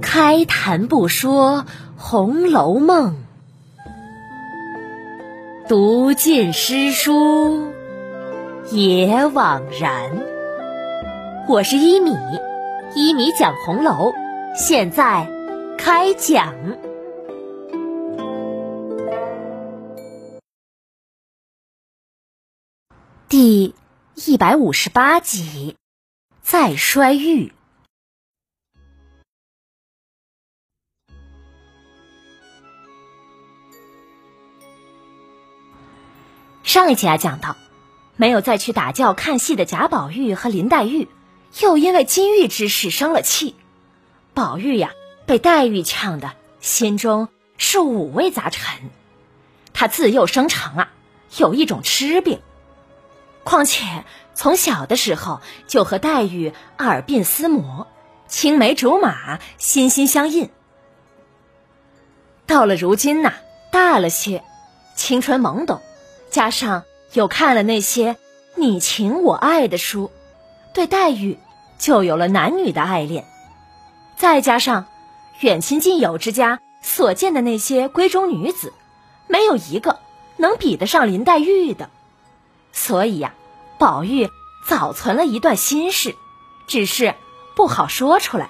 开谈不说《红楼梦》，读尽诗书也枉然。我是一米，一米讲红楼，现在开讲。第一百五十八集，再摔玉。上一集啊，讲到没有再去打教看戏的贾宝玉和林黛玉，又因为金玉之事生了气。宝玉呀，被黛玉呛得心中是五味杂陈。他自幼生长啊，有一种痴病。况且从小的时候就和黛玉耳鬓厮磨，青梅竹马，心心相印。到了如今呐，大了些，青春懵懂。加上又看了那些你情我爱的书，对黛玉就有了男女的爱恋。再加上远亲近友之家所见的那些闺中女子，没有一个能比得上林黛玉的。所以呀，宝玉早存了一段心事，只是不好说出来。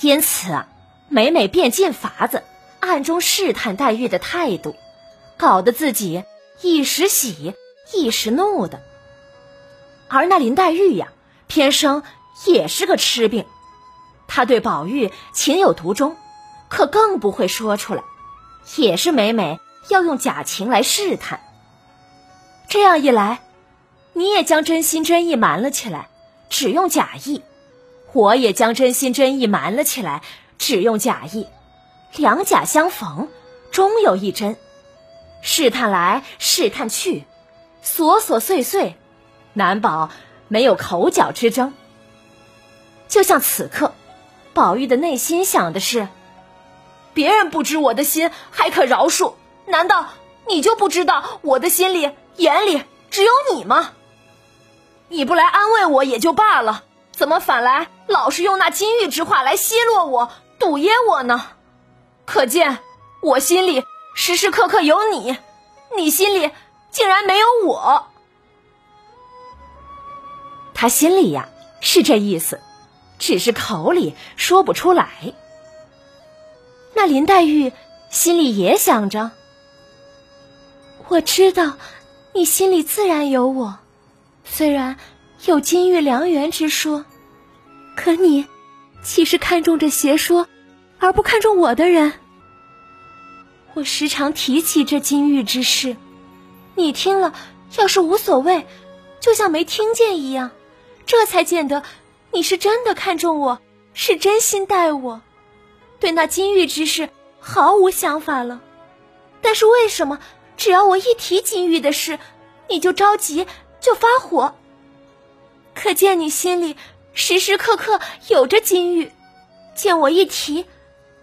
因此啊，每每变尽法子暗中试探黛玉的态度。搞得自己一时喜一时怒的，而那林黛玉呀，偏生也是个痴病，她对宝玉情有独钟，可更不会说出来，也是每每要用假情来试探。这样一来，你也将真心真意瞒了起来，只用假意；我也将真心真意瞒了起来，只用假意。两假相逢，终有一真。试探来试探去，琐琐碎碎，难保没有口角之争。就像此刻，宝玉的内心想的是：别人不知我的心，还可饶恕；难道你就不知道我的心里、眼里只有你吗？你不来安慰我也就罢了，怎么反来老是用那金玉之话来奚落我、堵噎我呢？可见我心里。时时刻刻有你，你心里竟然没有我。他心里呀是这意思，只是口里说不出来。那林黛玉心里也想着：我知道你心里自然有我，虽然有金玉良缘之说，可你岂是看重这邪说，而不看重我的人？我时常提起这金玉之事，你听了要是无所谓，就像没听见一样，这才见得你是真的看重我，是真心待我，对那金玉之事毫无想法了。但是为什么只要我一提金玉的事，你就着急就发火？可见你心里时时刻刻有着金玉，见我一提，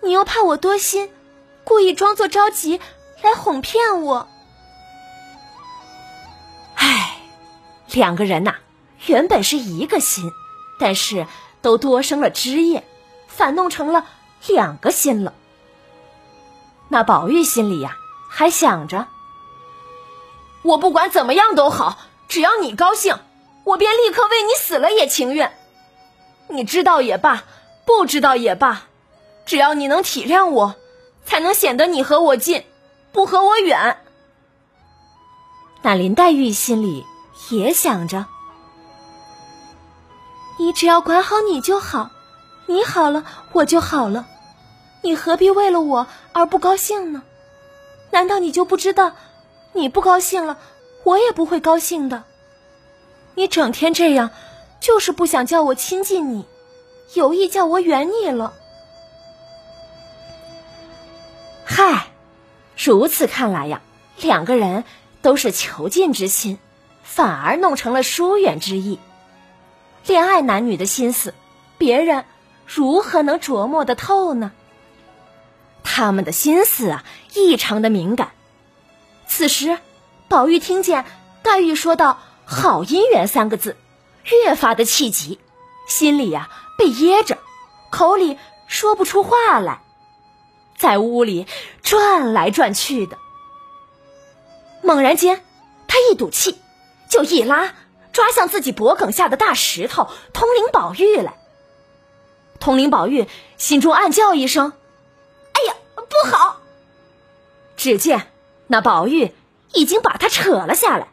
你又怕我多心。故意装作着急来哄骗我。唉，两个人呐，原本是一个心，但是都多生了枝叶，反弄成了两个心了。那宝玉心里呀，还想着：我不管怎么样都好，只要你高兴，我便立刻为你死了也情愿。你知道也罢，不知道也罢，只要你能体谅我。才能显得你和我近，不和我远。那林黛玉心里也想着：你只要管好你就好，你好了我就好了，你何必为了我而不高兴呢？难道你就不知道，你不高兴了，我也不会高兴的。你整天这样，就是不想叫我亲近你，有意叫我远你了。如此看来呀，两个人都是求近之心，反而弄成了疏远之意。恋爱男女的心思，别人如何能琢磨得透呢？他们的心思啊，异常的敏感。此时，宝玉听见黛玉说到“好姻缘”三个字，越发的气急，心里呀被噎着，口里说不出话来，在屋里转来转去的。猛然间，他一赌气，就一拉，抓向自己脖梗下的大石头通灵宝玉来。通灵宝玉心中暗叫一声：“哎呀，不好！”只见那宝玉已经把他扯了下来，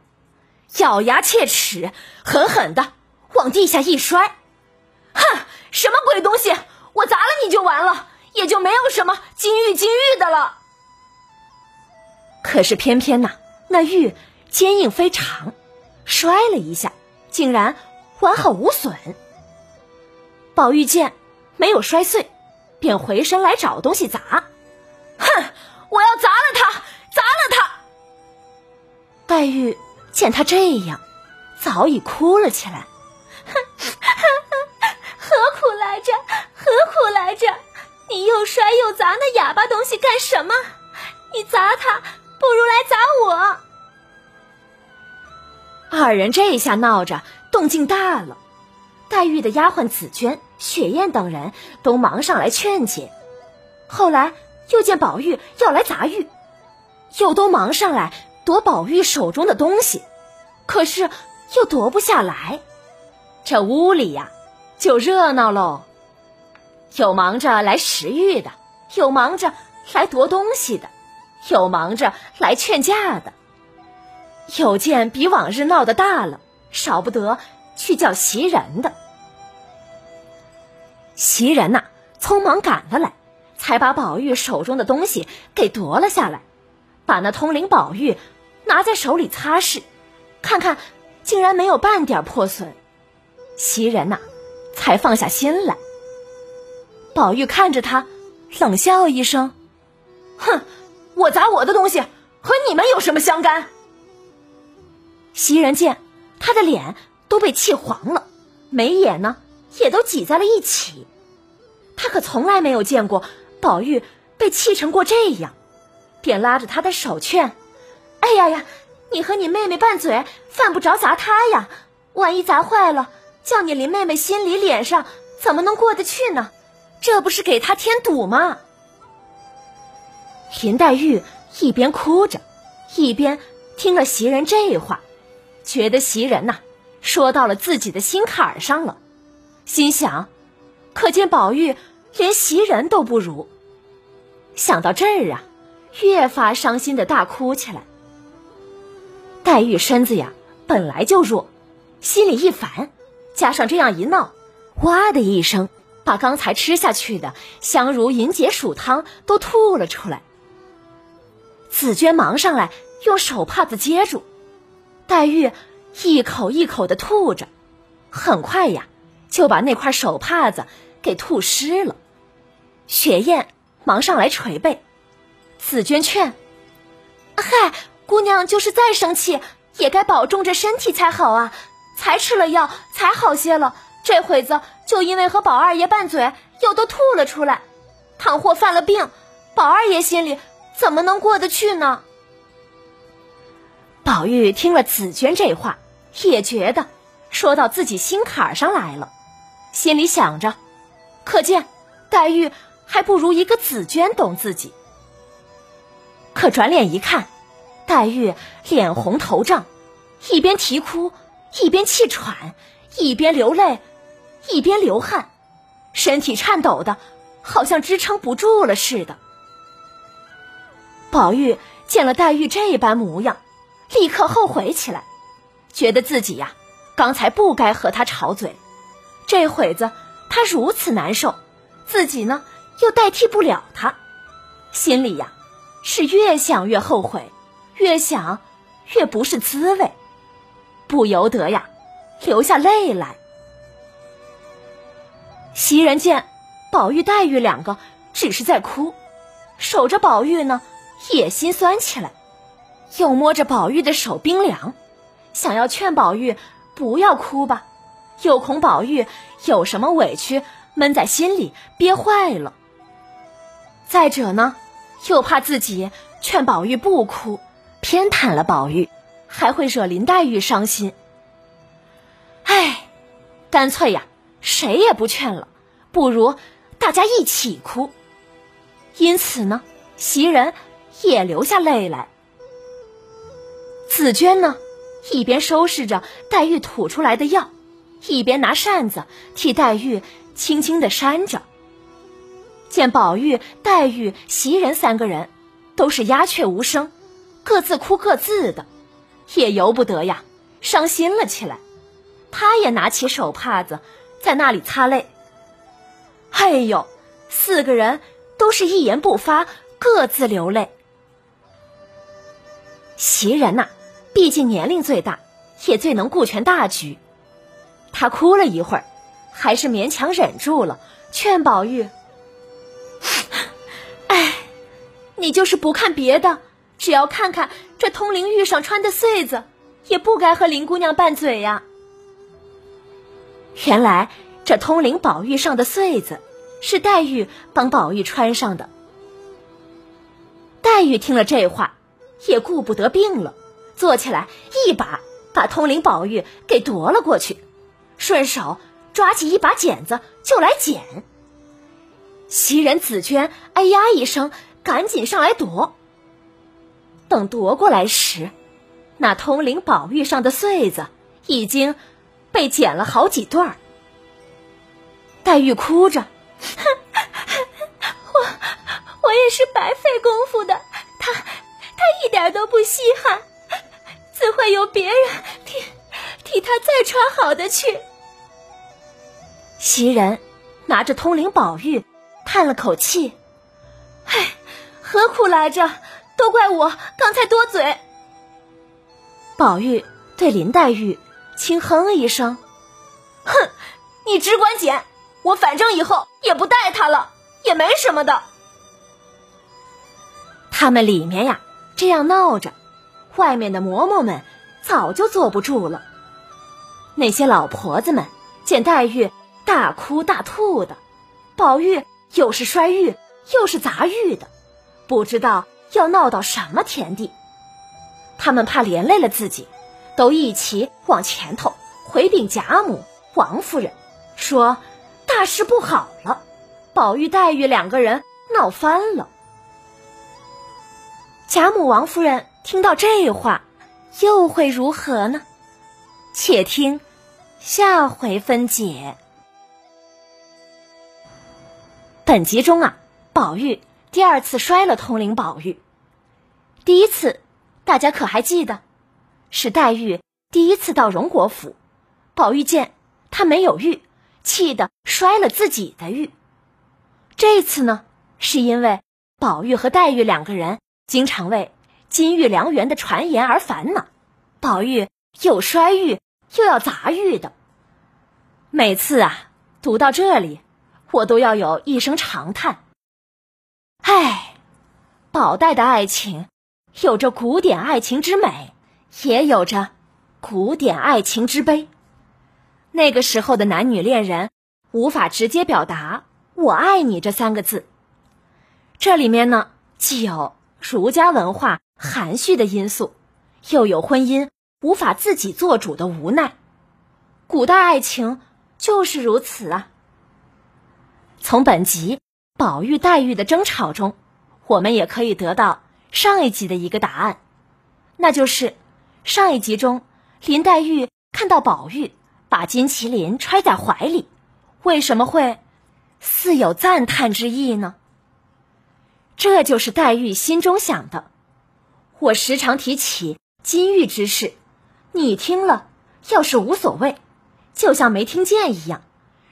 咬牙切齿，狠狠的往地下一摔。哼，什么鬼东西！我砸了你就完了，也就没有什么金玉金玉的了。可是偏偏呐，那玉坚硬非常，摔了一下，竟然完好无损。宝玉见。没有摔碎，便回身来找东西砸。哼，我要砸了他，砸了他！黛玉见他这样，早已哭了起来。哼 何苦来着？何苦来着？你又摔又砸那哑巴东西干什么？你砸他，不如来砸我。二人这下闹着，动静大了。黛玉的丫鬟紫鹃、雪雁等人都忙上来劝解，后来又见宝玉要来砸玉，又都忙上来夺宝玉手中的东西，可是又夺不下来，这屋里呀就热闹喽。有忙着来拾玉的，有忙着来夺东西的，有忙着来劝架的，有见比往日闹得大了，少不得。去叫袭人的，袭人呐，匆忙赶了来，才把宝玉手中的东西给夺了下来，把那通灵宝玉拿在手里擦拭，看看竟然没有半点破损，袭人呐，才放下心来。宝玉看着他，冷笑一声：“哼，我砸我的东西，和你们有什么相干？”袭人见他的脸。都被气黄了，眉眼呢也都挤在了一起。他可从来没有见过宝玉被气成过这样，便拉着他的手劝：“哎呀呀，你和你妹妹拌嘴，犯不着砸他呀。万一砸坏了，叫你林妹妹心里脸上怎么能过得去呢？这不是给他添堵吗？”林黛玉一边哭着，一边听了袭人这话，觉得袭人呐。说到了自己的心坎上了，心想：可见宝玉连袭人都不如。想到这儿啊，越发伤心的大哭起来。黛玉身子呀本来就弱，心里一烦，加上这样一闹，哇的一声，把刚才吃下去的香如银解暑汤都吐了出来。紫鹃忙上来用手帕子接住，黛玉。一口一口的吐着，很快呀，就把那块手帕子给吐湿了。雪雁忙上来捶背，紫鹃劝：“嗨，姑娘就是再生气，也该保重着身体才好啊！才吃了药，才好些了。这会子就因为和宝二爷拌嘴，又都吐了出来。倘或犯了病，宝二爷心里怎么能过得去呢？”宝玉听了紫鹃这话。也觉得说到自己心坎上来了，心里想着，可见黛玉还不如一个紫鹃懂自己。可转脸一看，黛玉脸红头胀，一边啼哭，一边气喘，一边流泪，一边流汗，身体颤抖的，好像支撑不住了似的。宝玉见了黛玉这般模样，立刻后悔起来。觉得自己呀，刚才不该和他吵嘴，这会子他如此难受，自己呢又代替不了他，心里呀是越想越后悔，越想越不是滋味，不由得呀流下泪来。袭人见宝玉、黛玉两个只是在哭，守着宝玉呢也心酸起来，又摸着宝玉的手冰凉。想要劝宝玉不要哭吧，又恐宝玉有什么委屈闷在心里憋坏了。再者呢，又怕自己劝宝玉不哭，偏袒了宝玉，还会惹林黛玉伤心。唉，干脆呀，谁也不劝了，不如大家一起哭。因此呢，袭人也流下泪来。紫娟呢，一边收拾着黛玉吐出来的药，一边拿扇子替黛玉轻轻的扇着。见宝玉、黛玉、袭人三个人都是鸦雀无声，各自哭各自的，也由不得呀，伤心了起来。他也拿起手帕子在那里擦泪。哎呦，四个人都是一言不发，各自流泪。袭人呐，毕竟年龄最大，也最能顾全大局。他哭了一会儿，还是勉强忍住了，劝宝玉。你就是不看别的，只要看看这通灵玉上穿的穗子，也不该和林姑娘拌嘴呀。原来这通灵宝玉上的穗子，是黛玉帮宝玉穿上的。黛玉听了这话，也顾不得病了，坐起来一把把通灵宝玉给夺了过去，顺手抓起一把剪子就来剪。袭人、紫娟哎呀一声。赶紧上来夺。等夺过来时，那通灵宝玉上的穗子已经被剪了好几段儿。黛玉哭着：“我我也是白费功夫的，他他一点都不稀罕，自会有别人替替他再穿好的去。”袭人拿着通灵宝玉，叹了口气：“唉。”何苦来着？都怪我刚才多嘴。宝玉对林黛玉轻哼了一声：“哼，你只管捡，我反正以后也不带他了，也没什么的。”他们里面呀这样闹着，外面的嬷嬷们早就坐不住了。那些老婆子们见黛玉大哭大吐的，宝玉又是摔玉又是砸玉的。不知道要闹到什么田地，他们怕连累了自己，都一起往前头回禀贾母、王夫人，说大事不好了，宝玉、黛玉两个人闹翻了。贾母、王夫人听到这话，又会如何呢？且听下回分解。本集中啊，宝玉。第二次摔了通灵宝玉，第一次大家可还记得？是黛玉第一次到荣国府，宝玉见他没有玉，气得摔了自己的玉。这次呢，是因为宝玉和黛玉两个人经常为金玉良缘的传言而烦恼，宝玉又摔玉又要砸玉的。每次啊，读到这里，我都要有一声长叹。唉，宝黛的爱情有着古典爱情之美，也有着古典爱情之悲。那个时候的男女恋人无法直接表达“我爱你”这三个字。这里面呢，既有儒家文化含蓄的因素，又有婚姻无法自己做主的无奈。古代爱情就是如此啊。从本集。宝玉、黛玉的争吵中，我们也可以得到上一集的一个答案，那就是上一集中林黛玉看到宝玉把金麒麟揣在怀里，为什么会似有赞叹之意呢？这就是黛玉心中想的。我时常提起金玉之事，你听了要是无所谓，就像没听见一样，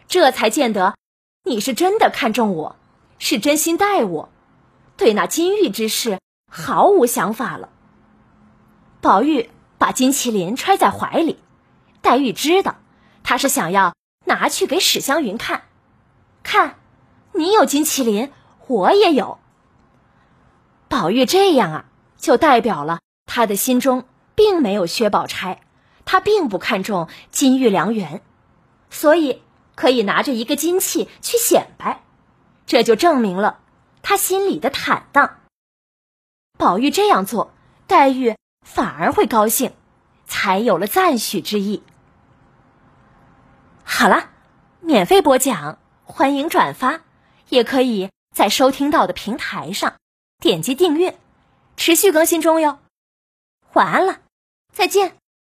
这才见得你是真的看重我。是真心待我，对那金玉之事毫无想法了。宝玉把金麒麟揣在怀里，黛玉知道他是想要拿去给史湘云看，看，你有金麒麟，我也有。宝玉这样啊，就代表了他的心中并没有薛宝钗，他并不看重金玉良缘，所以可以拿着一个金器去显摆。这就证明了他心里的坦荡。宝玉这样做，黛玉反而会高兴，才有了赞许之意。好了，免费播讲，欢迎转发，也可以在收听到的平台上点击订阅，持续更新中哟。晚安了，再见。